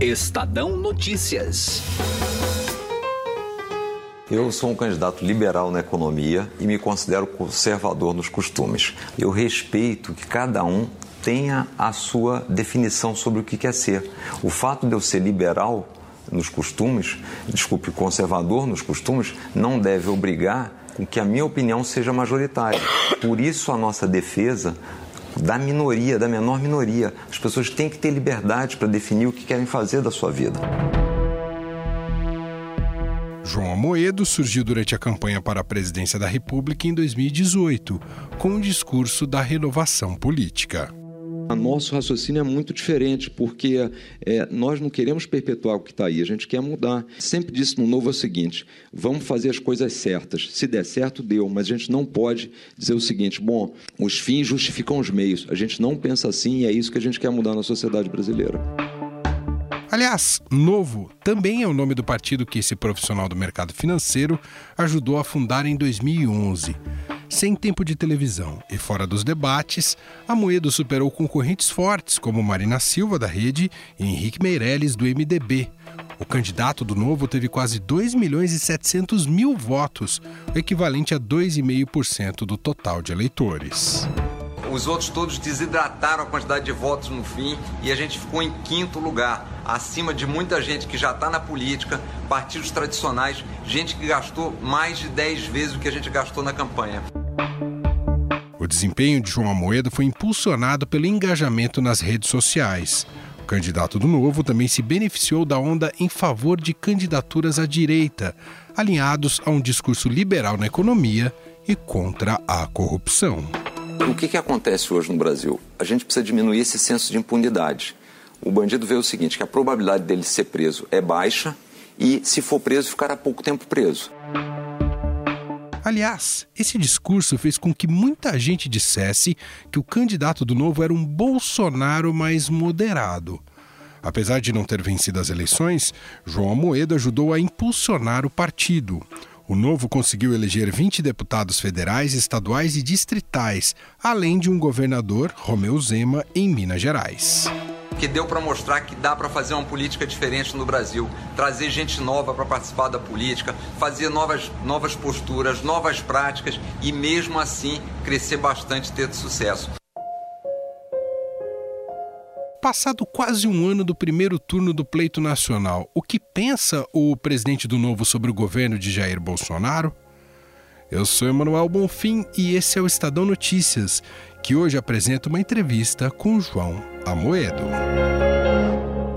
Estadão Notícias. Eu sou um candidato liberal na economia e me considero conservador nos costumes. Eu respeito que cada um tenha a sua definição sobre o que quer ser. O fato de eu ser liberal nos costumes, desculpe, conservador nos costumes, não deve obrigar com que a minha opinião seja majoritária. Por isso a nossa defesa da minoria, da menor minoria. As pessoas têm que ter liberdade para definir o que querem fazer da sua vida. João Amoedo surgiu durante a campanha para a presidência da República em 2018, com o discurso da renovação política. Nosso raciocínio é muito diferente, porque é, nós não queremos perpetuar o que está aí, a gente quer mudar. Sempre disse no Novo é o seguinte: vamos fazer as coisas certas. Se der certo, deu, mas a gente não pode dizer o seguinte: bom, os fins justificam os meios. A gente não pensa assim e é isso que a gente quer mudar na sociedade brasileira. Aliás, Novo também é o nome do partido que esse profissional do mercado financeiro ajudou a fundar em 2011. Sem tempo de televisão e fora dos debates, Amoedo superou concorrentes fortes como Marina Silva, da Rede, e Henrique Meirelles, do MDB. O candidato do Novo teve quase 2 milhões e 700 mil votos, o equivalente a 2,5% do total de eleitores. Os outros todos desidrataram a quantidade de votos no fim e a gente ficou em quinto lugar, acima de muita gente que já está na política, partidos tradicionais, gente que gastou mais de 10 vezes o que a gente gastou na campanha. O desempenho de João Amoedo foi impulsionado pelo engajamento nas redes sociais. O candidato do Novo também se beneficiou da onda em favor de candidaturas à direita, alinhados a um discurso liberal na economia e contra a corrupção. O que, que acontece hoje no Brasil? A gente precisa diminuir esse senso de impunidade. O bandido vê o seguinte, que a probabilidade dele ser preso é baixa e, se for preso, ficará pouco tempo preso. Aliás, esse discurso fez com que muita gente dissesse que o candidato do Novo era um Bolsonaro mais moderado. Apesar de não ter vencido as eleições, João Amoedo ajudou a impulsionar o partido. O Novo conseguiu eleger 20 deputados federais, estaduais e distritais, além de um governador, Romeu Zema, em Minas Gerais que deu para mostrar que dá para fazer uma política diferente no Brasil, trazer gente nova para participar da política, fazer novas, novas posturas, novas práticas e mesmo assim crescer bastante ter sucesso. Passado quase um ano do primeiro turno do pleito nacional, o que pensa o presidente do Novo sobre o governo de Jair Bolsonaro? Eu sou Emanuel Bonfim e esse é o Estadão Notícias, que hoje apresenta uma entrevista com João Amoedo.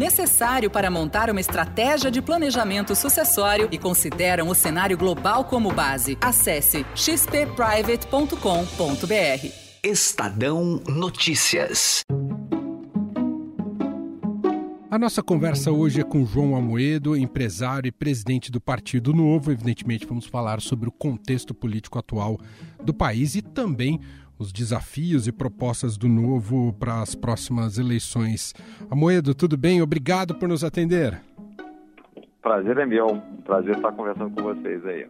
necessário para montar uma estratégia de planejamento sucessório e consideram o cenário global como base. Acesse xpprivate.com.br. Estadão Notícias. A nossa conversa hoje é com João Amoedo, empresário e presidente do Partido Novo. Evidentemente, vamos falar sobre o contexto político atual do país e também os desafios e propostas do Novo para as próximas eleições. Amoedo, tudo bem? Obrigado por nos atender. Prazer é meu. Prazer estar conversando com vocês aí.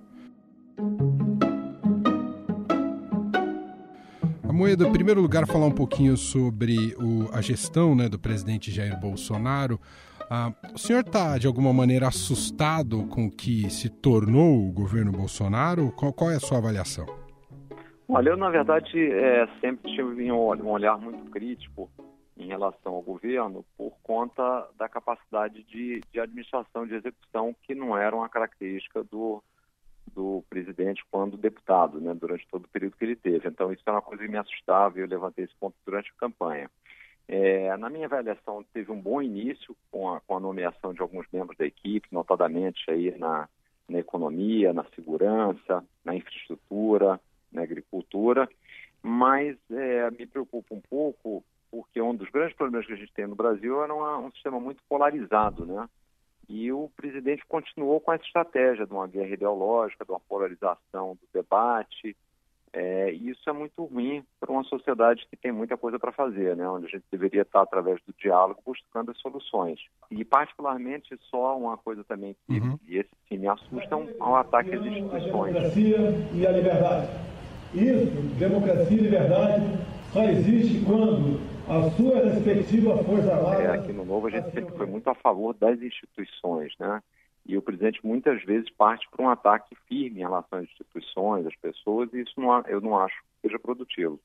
Amoedo, em primeiro lugar, falar um pouquinho sobre o, a gestão né, do presidente Jair Bolsonaro. Ah, o senhor está, de alguma maneira, assustado com o que se tornou o governo Bolsonaro? Qual, qual é a sua avaliação? Olha, eu na verdade é, sempre tive um olhar muito crítico em relação ao governo por conta da capacidade de, de administração, de execução, que não era uma característica do, do presidente quando deputado, né, durante todo o período que ele teve. Então, isso é uma coisa que me assustava e eu levantei esse ponto durante a campanha. É, na minha avaliação, teve um bom início com a, com a nomeação de alguns membros da equipe, notadamente aí na, na economia, na segurança, na infraestrutura, na agricultura, mas é, me preocupa um pouco porque um dos grandes problemas que a gente tem no Brasil era uma, um sistema muito polarizado, né? E o presidente continuou com essa estratégia de uma guerra ideológica, de uma polarização do debate, é, e isso é muito ruim para uma sociedade que tem muita coisa para fazer, né? onde a gente deveria estar, através do diálogo, buscando as soluções. E, particularmente, só uma coisa também que uhum. e esse sim me assusta, é um, um ataque às instituições. A democracia e a liberdade. Isso, democracia e liberdade, só existe quando a sua respectiva força armada... É, aqui no Novo a gente sempre foi muito a favor das instituições, né? E o presidente muitas vezes parte para um ataque firme em relação às instituições, às pessoas, e isso não, eu não acho que seja produtivo.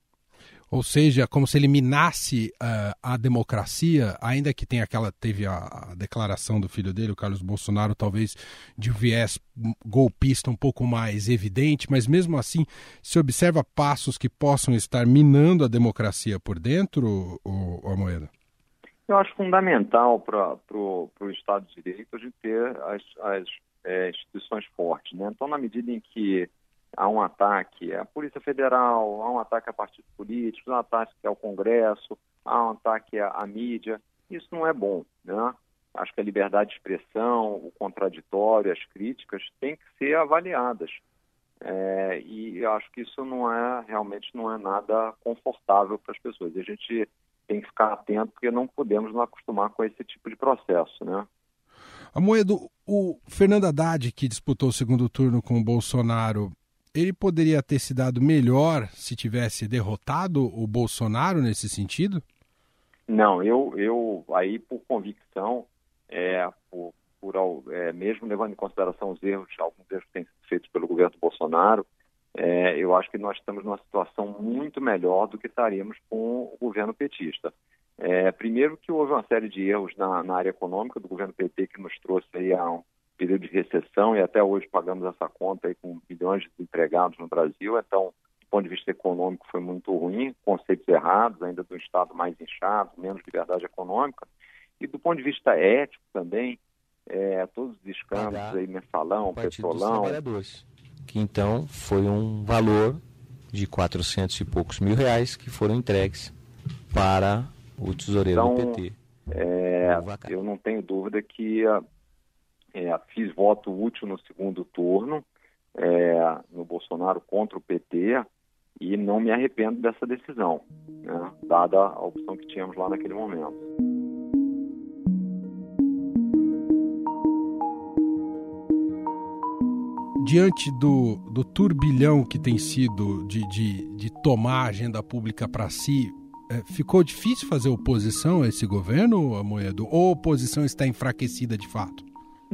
Ou seja, como se eliminasse uh, a democracia, ainda que tenha aquela teve a, a, declaração do filho dele, o Carlos Bolsonaro, talvez de um viés golpista um pouco mais evidente, mas mesmo assim se observa passos que possam estar minando a democracia por dentro, o, Amoedo? Eu acho fundamental para o Estado de Direito a gente ter as, as é, instituições fortes. Né? Então, na medida em que há um ataque à Polícia Federal, há um ataque a partidos políticos, há um ataque ao Congresso, há um ataque à, mídia, isso não é bom. Né? Acho que a liberdade de expressão, o contraditório, as críticas têm que ser avaliadas. É, e acho que isso não é realmente não é nada confortável para as pessoas. E a gente tem que ficar atento porque não podemos nos acostumar com esse tipo de processo, né? Amoedo, o Fernando Haddad, que disputou o segundo turno com o Bolsonaro, ele poderia ter se dado melhor se tivesse derrotado o Bolsonaro nesse sentido? Não, eu, eu aí por convicção, é, por, por é, mesmo levando em consideração os erros, alguns erros que têm sido feitos pelo governo Bolsonaro, é, eu acho que nós estamos numa situação muito melhor do que estaríamos com o governo petista. É, primeiro que houve uma série de erros na, na, área econômica do governo PT que nos trouxe aí a um período de recessão e até hoje pagamos essa conta aí com milhões de desempregados no Brasil. Então, do ponto de vista econômico foi muito ruim, conceitos errados, ainda do Estado mais inchado, menos liberdade econômica. E do ponto de vista ético também, é, todos os escândalos aí, mensalão, petrolão que então foi um valor de 400 e poucos mil reais que foram entregues para o tesoureiro então, do PT. É, eu não tenho dúvida que é, fiz voto útil no segundo turno é, no Bolsonaro contra o PT e não me arrependo dessa decisão, né, dada a opção que tínhamos lá naquele momento. diante do, do turbilhão que tem sido de, de, de tomar a agenda pública para si, é, ficou difícil fazer oposição a esse governo, Amoedo? Ou a oposição está enfraquecida de fato?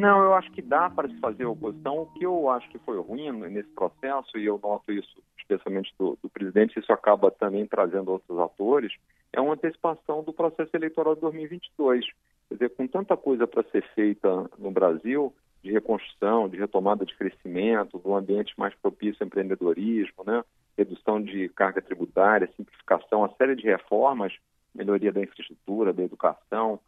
Não, eu acho que dá para se fazer oposição. O que eu acho que foi ruim nesse processo, e eu noto isso especialmente do, do presidente, isso acaba também trazendo outros atores, é uma antecipação do processo eleitoral de 2022. Quer dizer, com tanta coisa para ser feita no Brasil, de reconstrução, de retomada de crescimento, do ambiente mais propício ao empreendedorismo, né? redução de carga tributária, simplificação, uma série de reformas, melhoria da infraestrutura, da educação.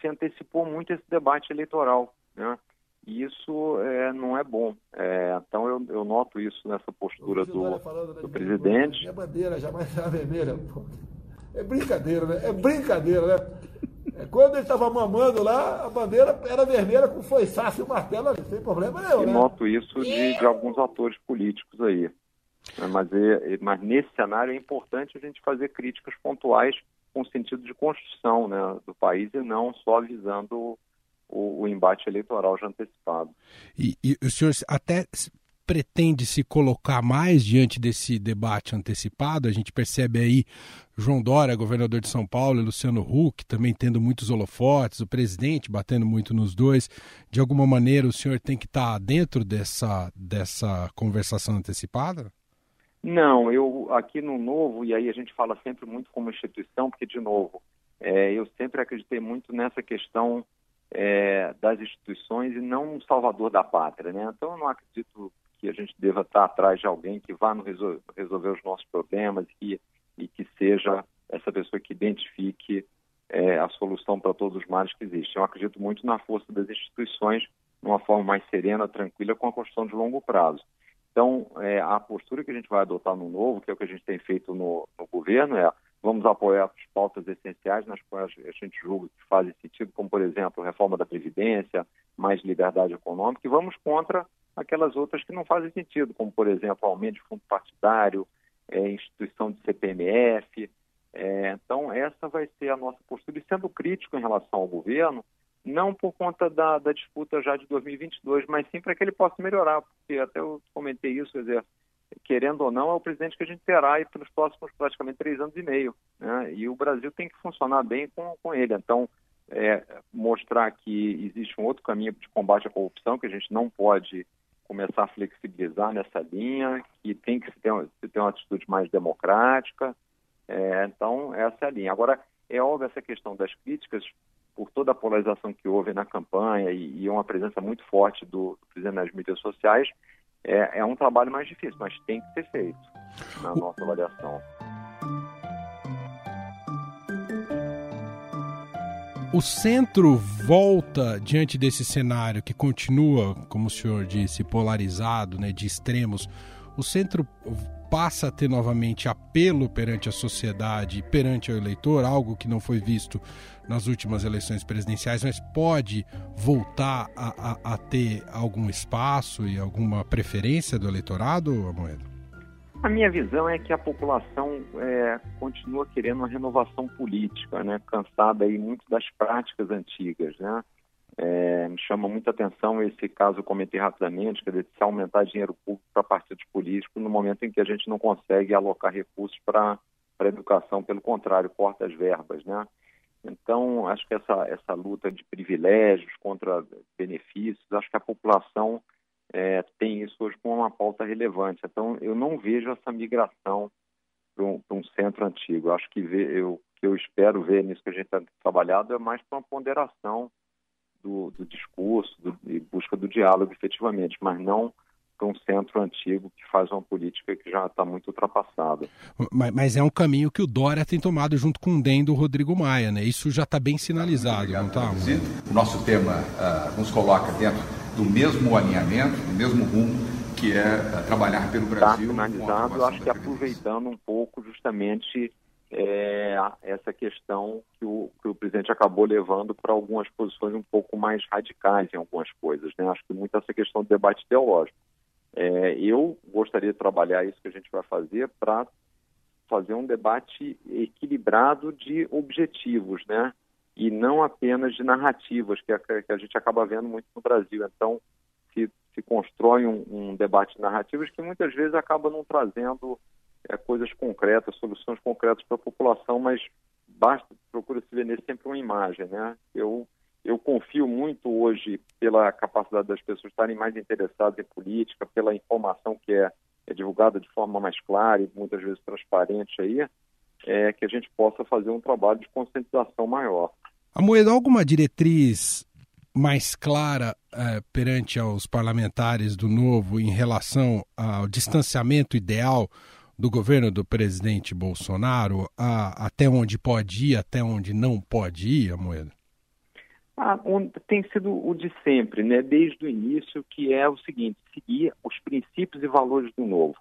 Se antecipou muito esse debate eleitoral, né? E isso é, não é bom. É, então eu, eu, noto isso nessa postura do, do presidente. Minha bandeira jamais será vermelha. Pô. É brincadeira, né? É brincadeira, né? É, quando ele estava mamando lá, a bandeira era vermelha com foiçaço e martelo ali, sem problema nenhum. Eu né? noto isso de, de, alguns atores políticos aí. Né? Mas, é, mas nesse cenário é importante a gente fazer críticas pontuais com sentido de construção né, do país e não só visando o, o embate eleitoral já antecipado. E, e o senhor até pretende se colocar mais diante desse debate antecipado? A gente percebe aí João Dória, governador de São Paulo, e Luciano Huck também tendo muitos holofotes, o presidente batendo muito nos dois. De alguma maneira, o senhor tem que estar dentro dessa, dessa conversação antecipada? Não, eu aqui no Novo, e aí a gente fala sempre muito como instituição, porque, de novo, é, eu sempre acreditei muito nessa questão é, das instituições e não um salvador da pátria. Né? Então, eu não acredito que a gente deva estar atrás de alguém que vá resolver, resolver os nossos problemas e, e que seja essa pessoa que identifique é, a solução para todos os males que existem. Eu acredito muito na força das instituições, de uma forma mais serena, tranquila, com a construção de longo prazo. Então, é, a postura que a gente vai adotar no novo, que é o que a gente tem feito no, no governo, é vamos apoiar as pautas essenciais nas quais a gente julga que fazem sentido, como, por exemplo, reforma da Previdência, mais liberdade econômica, e vamos contra aquelas outras que não fazem sentido, como, por exemplo, aumento de fundo partidário, é, instituição de CPMF. É, então, essa vai ser a nossa postura, e sendo crítico em relação ao governo, não por conta da, da disputa já de 2022, mas sim para que ele possa melhorar, porque até eu comentei isso, dizer, querendo ou não, é o presidente que a gente terá aí pelos próximos praticamente três anos e meio. Né? E o Brasil tem que funcionar bem com, com ele. Então, é, mostrar que existe um outro caminho de combate à corrupção, que a gente não pode começar a flexibilizar nessa linha, que tem que se ter, se ter uma atitude mais democrática. É, então, essa é a linha. Agora, é óbvio essa questão das críticas, por toda a polarização que houve na campanha e, e uma presença muito forte do, do presidente nas mídias sociais, é, é um trabalho mais difícil, mas tem que ser feito na nossa avaliação. O centro volta diante desse cenário que continua, como o senhor disse, polarizado, né, de extremos. O centro passa a ter novamente apelo perante a sociedade, perante o eleitor, algo que não foi visto nas últimas eleições presidenciais, mas pode voltar a, a, a ter algum espaço e alguma preferência do eleitorado, Amoedo? A minha visão é que a população é, continua querendo uma renovação política, né? cansada aí muito das práticas antigas. Né? É, me chama muita atenção esse caso, eu comentei rapidamente, quer dizer, se aumentar dinheiro público para partidos políticos no momento em que a gente não consegue alocar recursos para a educação, pelo contrário, corta as verbas. Né? Então, acho que essa, essa luta de privilégios contra benefícios, acho que a população é, tem isso hoje como uma pauta relevante. Então, eu não vejo essa migração para um, um, centro antigo. Acho que vê, eu, que eu espero ver nisso que a gente está trabalhado é mais para uma ponderação do, do discurso do, e busca do diálogo efetivamente, mas não para um centro antigo que faz uma política que já está muito ultrapassada. Mas, mas, é um caminho que o Dória tem tomado junto com o DEM do Rodrigo Maia, né? Isso já está bem sinalizado, não está? O nosso tema uh, nos coloca dentro do mesmo alinhamento, do mesmo rumo, que é uh, trabalhar pelo tá Brasil. Está finalizado, acho que aproveitando um pouco justamente é, essa questão que o, que o presidente acabou levando para algumas posições um pouco mais radicais em algumas coisas. Né? Acho que muito essa questão do debate teológico. É, eu gostaria de trabalhar isso que a gente vai fazer para fazer um debate equilibrado de objetivos, né? E não apenas de narrativas, que a, que a gente acaba vendo muito no Brasil. Então, se, se constrói um, um debate de narrativas que muitas vezes acaba não trazendo é, coisas concretas, soluções concretas para a população, mas basta, procura-se vender sempre uma imagem, né? Eu, eu confio muito hoje pela capacidade das pessoas estarem mais interessadas em política, pela informação que é, é divulgada de forma mais clara e muitas vezes transparente aí, é, que a gente possa fazer um trabalho de conscientização maior. A Moeda, alguma diretriz mais clara é, perante aos parlamentares do Novo em relação ao distanciamento ideal do governo do presidente Bolsonaro, a, até onde pode ir, até onde não pode ir, a moeda? Ah, um, tem sido o de sempre, né? desde o início, que é o seguinte, seguir os princípios e valores do novo.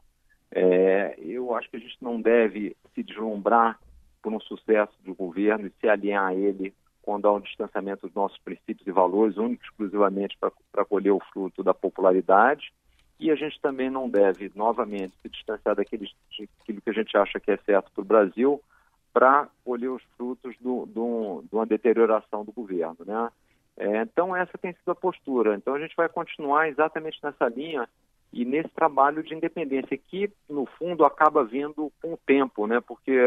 É, eu acho que a gente não deve se deslumbrar por um sucesso do governo e se alinhar a ele quando há um distanciamento dos nossos princípios e valores, único exclusivamente para colher o fruto da popularidade e a gente também não deve, novamente, se distanciar daquilo que a gente acha que é certo para o Brasil para colher os frutos do, do, de uma deterioração do governo. Né? É, então, essa tem sido a postura. Então, a gente vai continuar exatamente nessa linha e nesse trabalho de independência, que, no fundo, acaba vindo com o tempo, né? porque,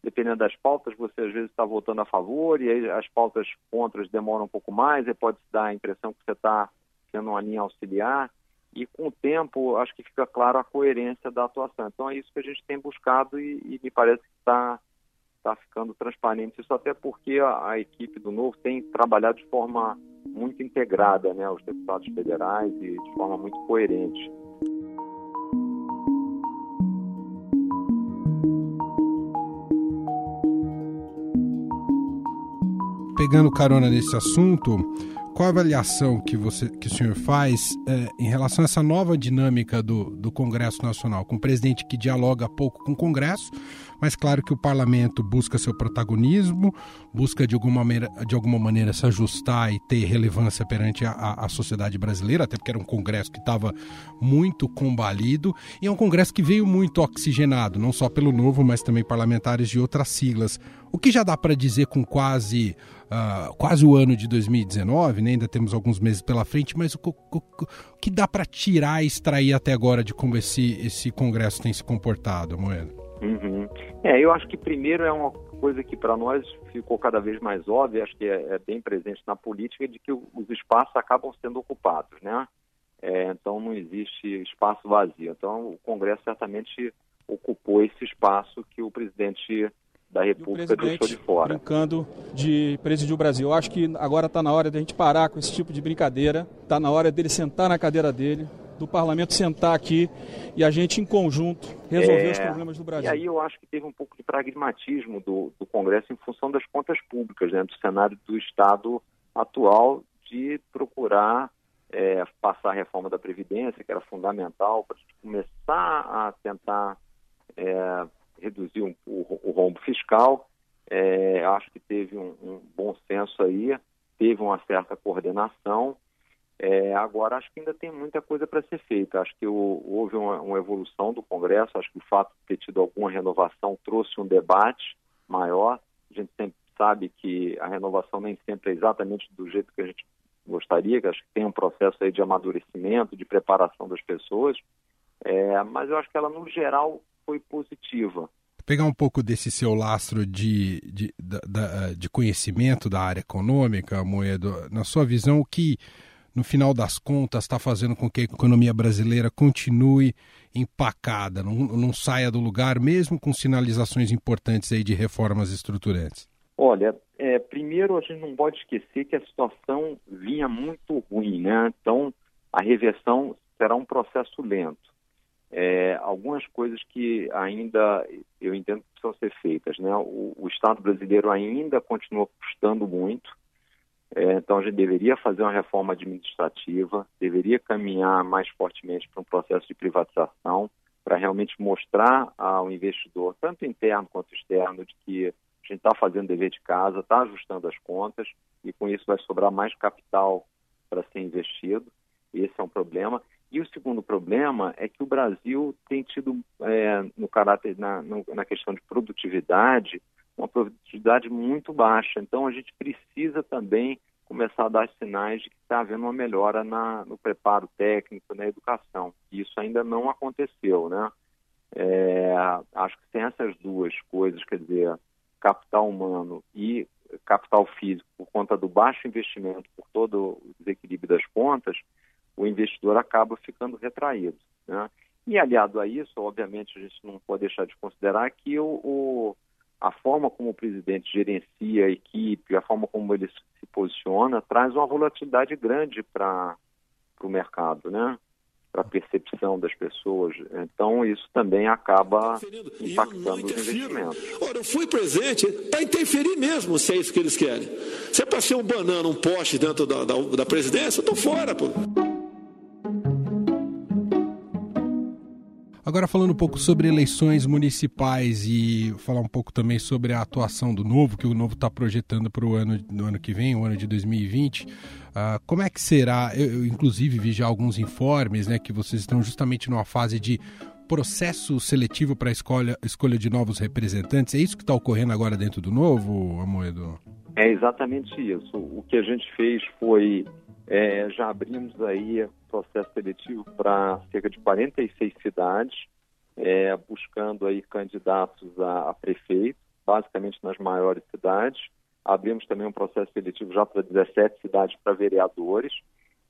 dependendo das pautas, você às vezes está votando a favor e aí as pautas contras demoram um pouco mais, e pode dar a impressão que você está sendo uma linha auxiliar e com o tempo acho que fica claro a coerência da atuação. Então é isso que a gente tem buscado e, e me parece que está tá ficando transparente. Isso até porque a, a, equipe do Novo tem trabalhado de forma muito integrada, né, os deputados federais e de forma muito coerente. Pegando carona nesse assunto, qual a avaliação que, você, que o senhor faz é, em relação a essa nova dinâmica do, do Congresso Nacional, com um presidente que dialoga pouco com o Congresso, mas claro que o parlamento busca seu protagonismo, busca de alguma maneira, de alguma maneira se ajustar e ter relevância perante a, a, a sociedade brasileira, até porque era um congresso que estava muito combalido e é um congresso que veio muito oxigenado, não só pelo novo, mas também parlamentares de outras siglas. O que já dá para dizer com quase uh, quase o ano de 2019, né? ainda temos alguns meses pela frente, mas o, o, o que dá para tirar e extrair até agora de como esse, esse congresso tem se comportado, Moeda? Uhum. É, eu acho que primeiro é uma coisa que para nós ficou cada vez mais óbvia, acho que é, é, bem presente na política, de que os espaços acabam sendo ocupados, né? É, então não existe espaço vazio. Então o Congresso certamente ocupou esse espaço que o presidente da República deixou de fora. Brincando de presidir o Brasil. Eu acho que agora está na hora de a gente parar com esse tipo de brincadeira. Está na hora dele sentar na cadeira dele, do parlamento sentar aqui e a gente, em conjunto, resolver é, os problemas do Brasil. E aí eu acho que teve um pouco de pragmatismo do, do Congresso em função das contas públicas, né, do cenário do Estado atual, de procurar é, passar a reforma da Previdência, que era fundamental, para começar a tentar é, reduzir um, o, o, rombo fiscal. É, acho que teve um, um bom senso aí, teve uma certa coordenação é, agora, acho que ainda tem muita coisa para ser feita. Acho que o, houve uma, uma, evolução do Congresso. Acho que o fato de ter tido alguma renovação trouxe um debate maior. A gente sempre sabe que a renovação nem sempre é exatamente do jeito que a gente gostaria, que acho que tem um processo aí de amadurecimento, de preparação das pessoas. É, mas eu acho que ela, no geral, foi positiva. Pegar um pouco desse seu lastro de, de, de, de conhecimento da área econômica, Moedo, na sua visão, o que no final das contas, está fazendo com que a economia brasileira continue empacada, não, não saia do lugar, mesmo com sinalizações importantes aí de reformas estruturantes? Olha, é, primeiro a gente não pode esquecer que a situação vinha muito ruim, né? Então a reversão será um processo lento. É, algumas coisas que ainda eu entendo que precisam ser feitas, né? O, o Estado brasileiro ainda continua custando muito. É, então, a gente deveria fazer uma reforma administrativa, deveria caminhar mais fortemente para um processo de privatização, para realmente mostrar ao investidor, tanto interno quanto externo, de que a gente está fazendo dever de casa, está ajustando as contas e com isso vai sobrar mais capital para ser investido. Esse é um problema. E o segundo problema é que o Brasil tem tido, é, no caráter, na, na questão de produtividade, uma produtividade muito baixa. Então, a gente precisa também começar a dar sinais de que está havendo uma melhora na, no preparo técnico, na educação. Isso ainda não aconteceu, né? É, acho que sem essas duas coisas, quer dizer, capital humano e capital físico, por conta do baixo investimento, por todo o desequilíbrio das contas, o investidor acaba ficando retraído. Né? E aliado a isso, obviamente, a gente não pode deixar de considerar que o, o a forma como o presidente gerencia a equipe, a forma como ele se posiciona, traz uma volatilidade grande para o mercado, né? para a percepção das pessoas. Então, isso também acaba impactando os investimentos. Ora, eu fui presente para interferir mesmo, se é isso que eles querem. Se é para ser um banana, um poste dentro da, da, da presidência, eu estou fora. Pô. Agora falando um pouco sobre eleições municipais e falar um pouco também sobre a atuação do Novo, que o Novo está projetando para o ano, no ano que vem, o ano de 2020. Uh, ah, como é que será? Eu, eu, inclusive, vi já alguns informes né, que vocês estão justamente numa fase de processo seletivo para a escolha, escolha de novos representantes. É isso que está ocorrendo agora dentro do Novo, Amoedo? É exatamente isso. O que a gente fez foi é, já abrimos aí processo seletivo para cerca de 46 cidades, é, buscando aí candidatos a, a prefeito, basicamente nas maiores cidades. Abrimos também um processo seletivo já para 17 cidades para vereadores.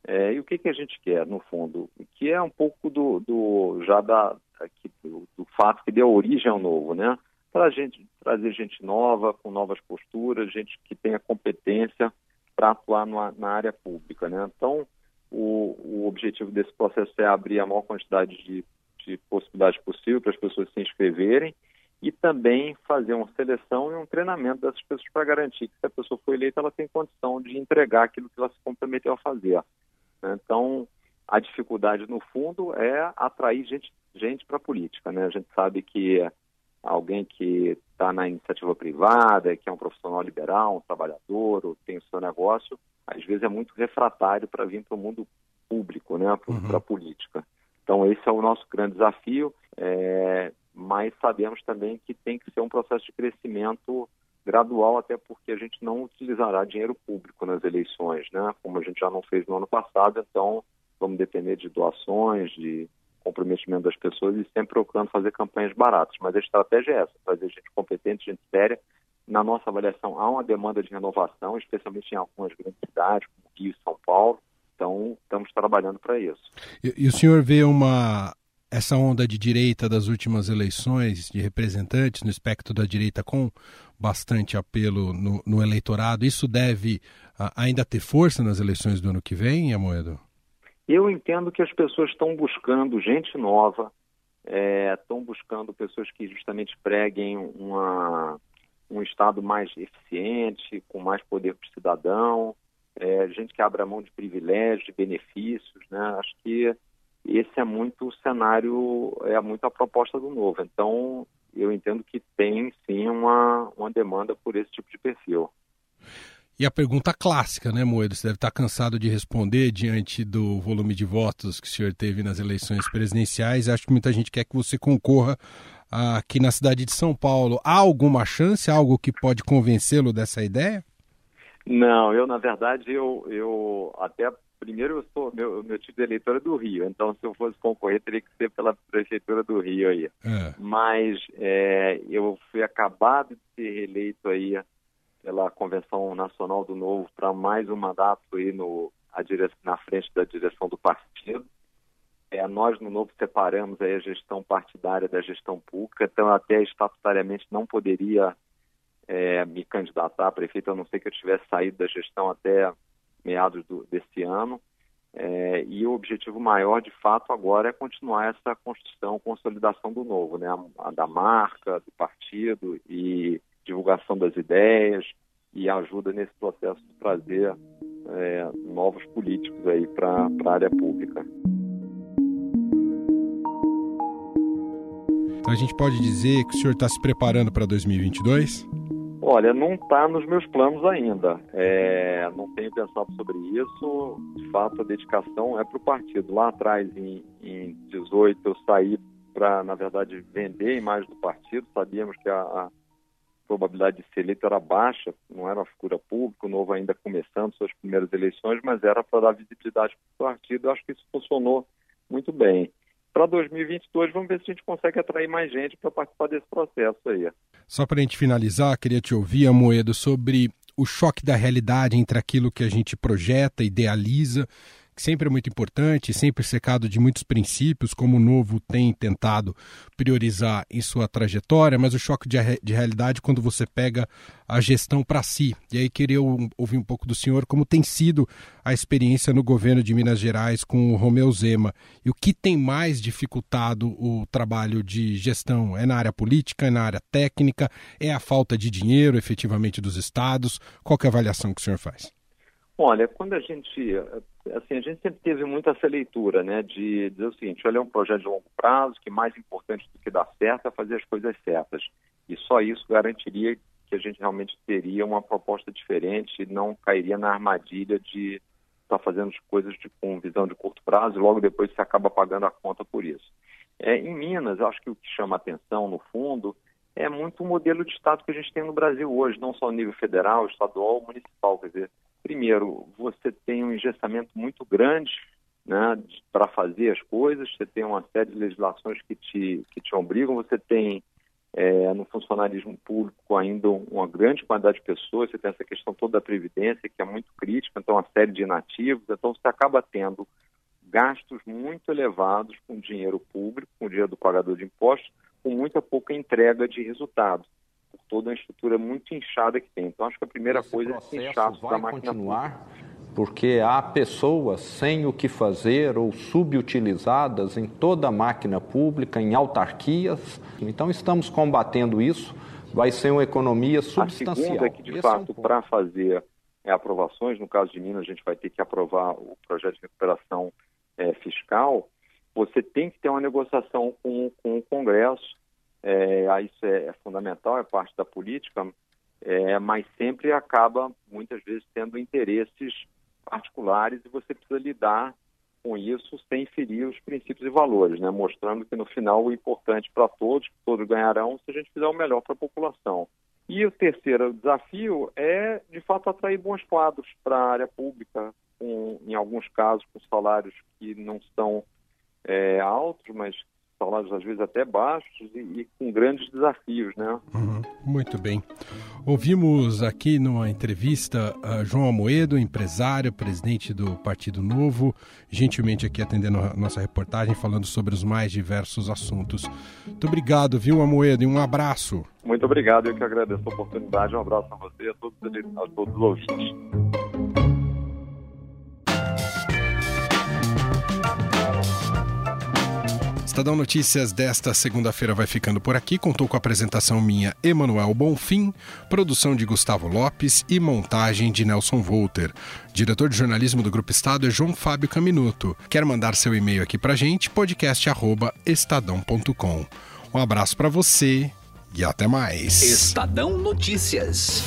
É, e o que, que a gente quer, no fundo? Que é um pouco do, do já da, aqui, do, do, fato que deu origem ao novo, né? Para gente trazer gente nova, com novas posturas, gente que tenha competência para atuar numa, na área pública. Né? Então, o, o, objetivo desse processo é abrir a maior quantidade de, de possibilidades possível para as pessoas se inscreverem e também fazer uma seleção e um treinamento dessas pessoas para garantir que se a pessoa for eleita, ela tem condição de entregar aquilo que ela se comprometeu a fazer. Então, a dificuldade, no fundo, é atrair gente, gente para a política. Né? A gente sabe que alguém que está na iniciativa privada, que é um profissional liberal, um trabalhador, ou tem o seu negócio, às vezes é muito refratário para vir para o mundo público, né? para uhum. a política. Então, esse é o nosso grande desafio. É, mas sabemos também que tem que ser um processo de crescimento gradual, até porque a gente não utilizará dinheiro público nas eleições, né? como a gente já não fez no ano passado, então vamos depender de doações, de comprometimento das pessoas e sempre procurando fazer campanhas baratas. Mas a estratégia é essa, fazer gente competente, gente séria. Na nossa avaliação, há uma demanda de renovação, especialmente em algumas grandes cidades, como Rio e São Paulo. Então, estamos trabalhando para isso. E, e o senhor vê uma essa onda de direita das últimas eleições de representantes no espectro da direita com bastante apelo no, no eleitorado, isso deve uh, ainda ter força nas eleições do ano que vem, Amoedo? Eu entendo que as pessoas estão buscando gente nova, é, estão buscando pessoas que justamente preguem uma, um Estado mais eficiente, com mais poder para o cidadão, é, gente que abra mão de privilégios, de benefícios. Né? Acho que esse é muito o cenário, é muito a proposta do novo. Então, eu entendo que tem sim uma, uma demanda por esse tipo de perfil. E a pergunta clássica, né, Moedo? Você deve estar cansado de responder diante do volume de votos que o senhor teve nas eleições presidenciais. Acho que muita gente quer que você concorra aqui na cidade de São Paulo. Há alguma chance, algo que pode convencê-lo dessa ideia? Não, eu na verdade eu, eu até primeiro eu sou meu meu tipo de eleitor é do Rio, então se eu fosse concorrer teria que ser pela prefeitura do Rio aí. É. Mas é, eu fui acabado de ser reeleito aí pela Convenção Nacional do Novo para mais um mandato aí no na frente da direção do partido. É, nós no Novo separamos aí a gestão partidária da gestão pública, então até estatutariamente não poderia é, me candidatar a prefeito, a não ser que eu tivesse saído da gestão até meados do, desse ano. É, e o objetivo maior, de fato, agora é continuar essa construção, consolidação do novo, né? A, a, da marca, do partido e divulgação das ideias e ajuda nesse processo de trazer é, novos políticos aí para a área pública. Então a gente pode dizer que o senhor está se preparando para 2022? Olha, não está nos meus planos ainda. É, não tenho pensado sobre isso. De fato, a dedicação é para o partido. Lá atrás, em, em 18, eu saí para, na verdade, vender a imagem do partido. Sabíamos que a, a, probabilidade de ser eleito era baixa, não era uma figura pública, o Novo ainda começando suas primeiras eleições, mas era para dar visibilidade para o partido. Eu acho que isso funcionou muito bem para 2022 vamos ver se a gente consegue atrair mais gente para participar desse processo aí. Só para a gente finalizar, queria te ouvir, Amoedo, sobre o choque da realidade entre aquilo que a gente projeta, idealiza que sempre é muito importante, sempre cercado de muitos princípios, como o Novo tem tentado priorizar em sua trajetória, mas o choque de, de realidade quando você pega a gestão para si. E aí queria ouvir um pouco do senhor como tem sido a experiência no governo de Minas Gerais com o Romeu Zema e o que tem mais dificultado o trabalho de gestão. É na área política, é na área técnica, é a falta de dinheiro efetivamente dos estados? Qual é a avaliação que o senhor faz? Olha, quando a gente, assim, a gente sempre teve muito essa leitura, né, de dizer o seguinte, olha, é um projeto de longo prazo, que mais importante do que dar certo é fazer as coisas certas. E só isso garantiria que a gente realmente teria uma proposta diferente e não cairia na armadilha de estar tá fazendo as coisas de, com visão de curto prazo e logo depois você acaba pagando a conta por isso. É, em Minas, acho que o que chama atenção, no fundo, é muito o modelo de Estado que a gente tem no Brasil hoje, não só no nível federal, estadual, municipal. Quer dizer, primeiro, você tem um engessamento muito grande né, para fazer as coisas, você tem uma série de legislações que te, que te obrigam, você tem é, no funcionalismo público ainda uma grande quantidade de pessoas, você tem essa questão toda da Previdência, que é muito crítica, então uma série de inativos, então você acaba tendo gastos muito elevados com dinheiro público, com dinheiro do pagador de impostos, com muita pouca entrega de resultados toda uma estrutura muito inchada que tem. Então, acho que a primeira Esse coisa é esse inchaço da máquina continuar? pública. porque há pessoas sem o que fazer ou subutilizadas em toda a máquina pública, em autarquias. Então, estamos combatendo isso. Vai ser uma economia substancial. A segunda é que, de Esse fato, é um para fazer é, aprovações, no caso de Minas, a gente vai ter que aprovar o projeto de recuperação é, fiscal, você tem que ter uma negociação com, com o Congresso. É, isso é, é, fundamental, é parte da política, é, mas sempre acaba, muitas vezes, tendo interesses particulares e você precisa lidar com isso sem ferir os princípios e valores, né? mostrando que no final o importante para todos, todos ganharão se a gente fizer o melhor para a população. E o terceiro desafio é, de fato, atrair bons quadros para a área pública, com, em alguns casos com salários que não são é, altos, mas salários às vezes até baixos e, e com grandes desafios, né? Uhum, muito bem. Ouvimos aqui numa entrevista uh, João Almoedo, empresário, presidente do Partido Novo, gentilmente aqui atendendo a nossa reportagem, falando sobre os mais diversos assuntos. Muito obrigado, viu, Almoedo, e um abraço. Muito obrigado, eu que agradeço a oportunidade. Um abraço a você e a todos, a todos os ouvintes. Estadão Notícias desta segunda-feira vai ficando por aqui. Contou com a apresentação minha, Emanuel Bonfim, produção de Gustavo Lopes e montagem de Nelson Volter. Diretor de jornalismo do Grupo Estado é João Fábio Caminuto. Quer mandar seu e-mail aqui pra gente? podcast@estadão.com. Um abraço para você e até mais. Estadão Notícias.